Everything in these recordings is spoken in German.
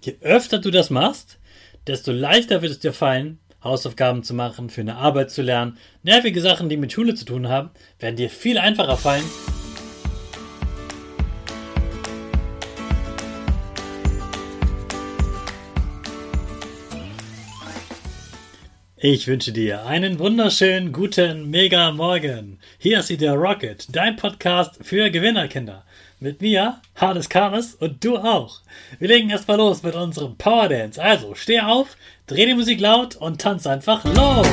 Je öfter du das machst, desto leichter wird es dir fallen, Hausaufgaben zu machen, für eine Arbeit zu lernen. Nervige Sachen, die mit Schule zu tun haben, werden dir viel einfacher fallen. Ich wünsche dir einen wunderschönen guten Mega Morgen. Hier ist wieder Rocket, dein Podcast für Gewinnerkinder. Mit mir, Hades Kares und du auch. Wir legen erstmal los mit unserem Power Dance. Also steh auf, dreh die Musik laut und tanz einfach los.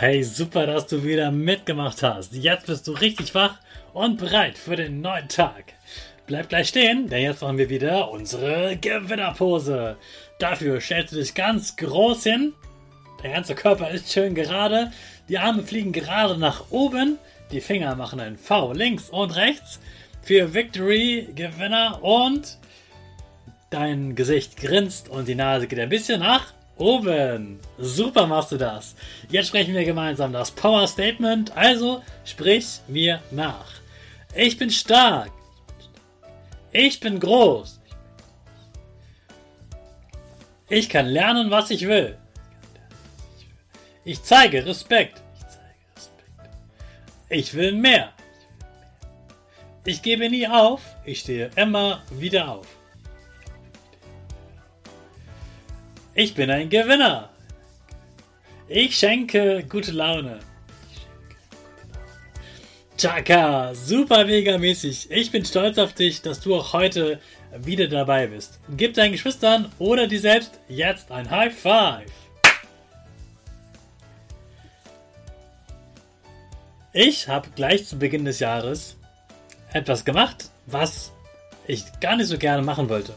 Hey, super, dass du wieder mitgemacht hast. Jetzt bist du richtig wach und bereit für den neuen Tag. Bleib gleich stehen, denn jetzt machen wir wieder unsere Gewinnerpose. Dafür stellst du dich ganz groß hin. Der ganze Körper ist schön gerade. Die Arme fliegen gerade nach oben. Die Finger machen ein V links und rechts. Für Victory, Gewinner und dein Gesicht grinst und die Nase geht ein bisschen nach oben. Super machst du das. Jetzt sprechen wir gemeinsam das Power Statement. Also sprich mir nach. Ich bin stark. Ich bin groß. Ich kann lernen, was ich will. Ich zeige Respekt. Ich will mehr. Ich gebe nie auf. Ich stehe immer wieder auf. Ich bin ein Gewinner. Ich schenke gute Laune. Chaka, super mega mäßig. Ich bin stolz auf dich, dass du auch heute wieder dabei bist. Gib deinen Geschwistern oder dir selbst jetzt ein High Five. Ich habe gleich zu Beginn des Jahres etwas gemacht, was ich gar nicht so gerne machen wollte.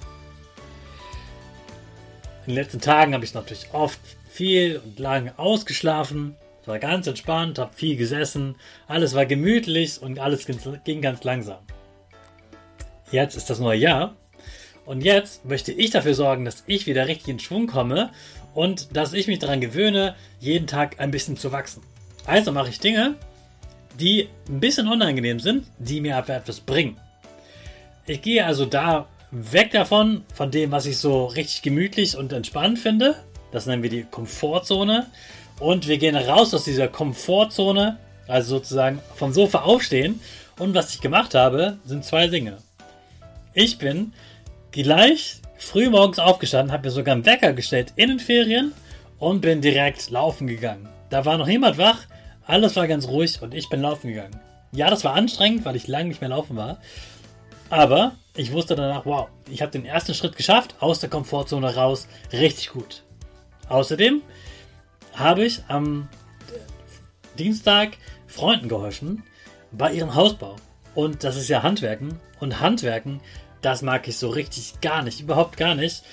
In den letzten Tagen habe ich natürlich oft viel und lang ausgeschlafen. Es war ganz entspannt, habe viel gesessen. Alles war gemütlich und alles ging ganz langsam. Jetzt ist das neue Jahr. Und jetzt möchte ich dafür sorgen, dass ich wieder richtig in Schwung komme und dass ich mich daran gewöhne, jeden Tag ein bisschen zu wachsen. Also mache ich Dinge, die ein bisschen unangenehm sind, die mir aber etwas bringen. Ich gehe also da weg davon, von dem, was ich so richtig gemütlich und entspannt finde. Das nennen wir die Komfortzone. Und wir gehen raus aus dieser Komfortzone, also sozusagen vom Sofa aufstehen. Und was ich gemacht habe, sind zwei Dinge. Ich bin gleich früh morgens aufgestanden, habe mir sogar einen Wecker gestellt in den Ferien und bin direkt laufen gegangen. Da war noch niemand wach, alles war ganz ruhig und ich bin laufen gegangen. Ja, das war anstrengend, weil ich lange nicht mehr laufen war. Aber ich wusste danach, wow, ich habe den ersten Schritt geschafft, aus der Komfortzone raus, richtig gut. Außerdem habe ich am Dienstag Freunden geholfen bei ihrem Hausbau. Und das ist ja Handwerken. Und Handwerken, das mag ich so richtig gar nicht, überhaupt gar nicht.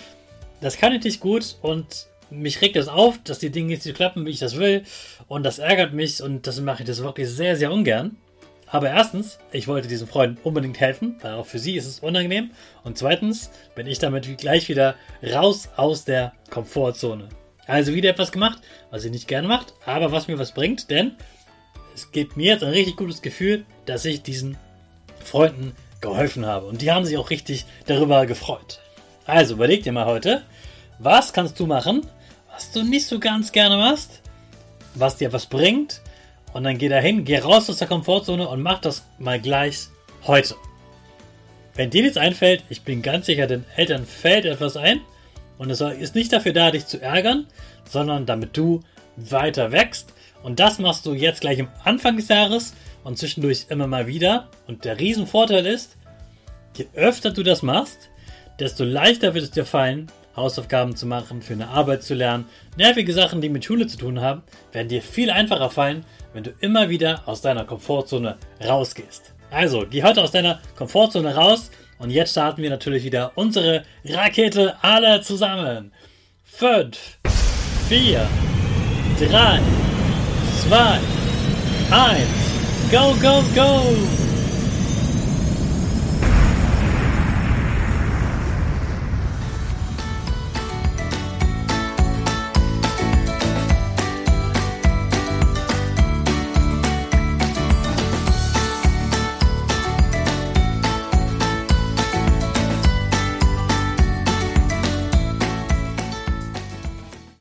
Das kann ich nicht gut und mich regt das auf, dass die Dinge nicht so klappen, wie ich das will. Und das ärgert mich und das mache ich das wirklich sehr, sehr ungern. Aber erstens, ich wollte diesen Freunden unbedingt helfen, weil auch für sie ist es unangenehm. Und zweitens bin ich damit gleich wieder raus aus der Komfortzone. Also wieder etwas gemacht, was ich nicht gerne macht, aber was mir was bringt, denn es gibt mir jetzt ein richtig gutes Gefühl, dass ich diesen Freunden geholfen habe. Und die haben sich auch richtig darüber gefreut. Also überleg dir mal heute, was kannst du machen, was du nicht so ganz gerne machst, was dir was bringt und dann geh dahin, geh raus aus der Komfortzone und mach das mal gleich heute. Wenn dir nichts einfällt, ich bin ganz sicher, den Eltern fällt etwas ein. Und es ist nicht dafür da, dich zu ärgern, sondern damit du weiter wächst. Und das machst du jetzt gleich am Anfang des Jahres und zwischendurch immer mal wieder. Und der Riesenvorteil ist, je öfter du das machst, desto leichter wird es dir fallen, Hausaufgaben zu machen, für eine Arbeit zu lernen. Nervige Sachen, die mit Schule zu tun haben, werden dir viel einfacher fallen, wenn du immer wieder aus deiner Komfortzone rausgehst. Also, geh heute aus deiner Komfortzone raus und jetzt starten wir natürlich wieder unsere Rakete alle zusammen. 5, 4, 3, 2, 1, go, go, go!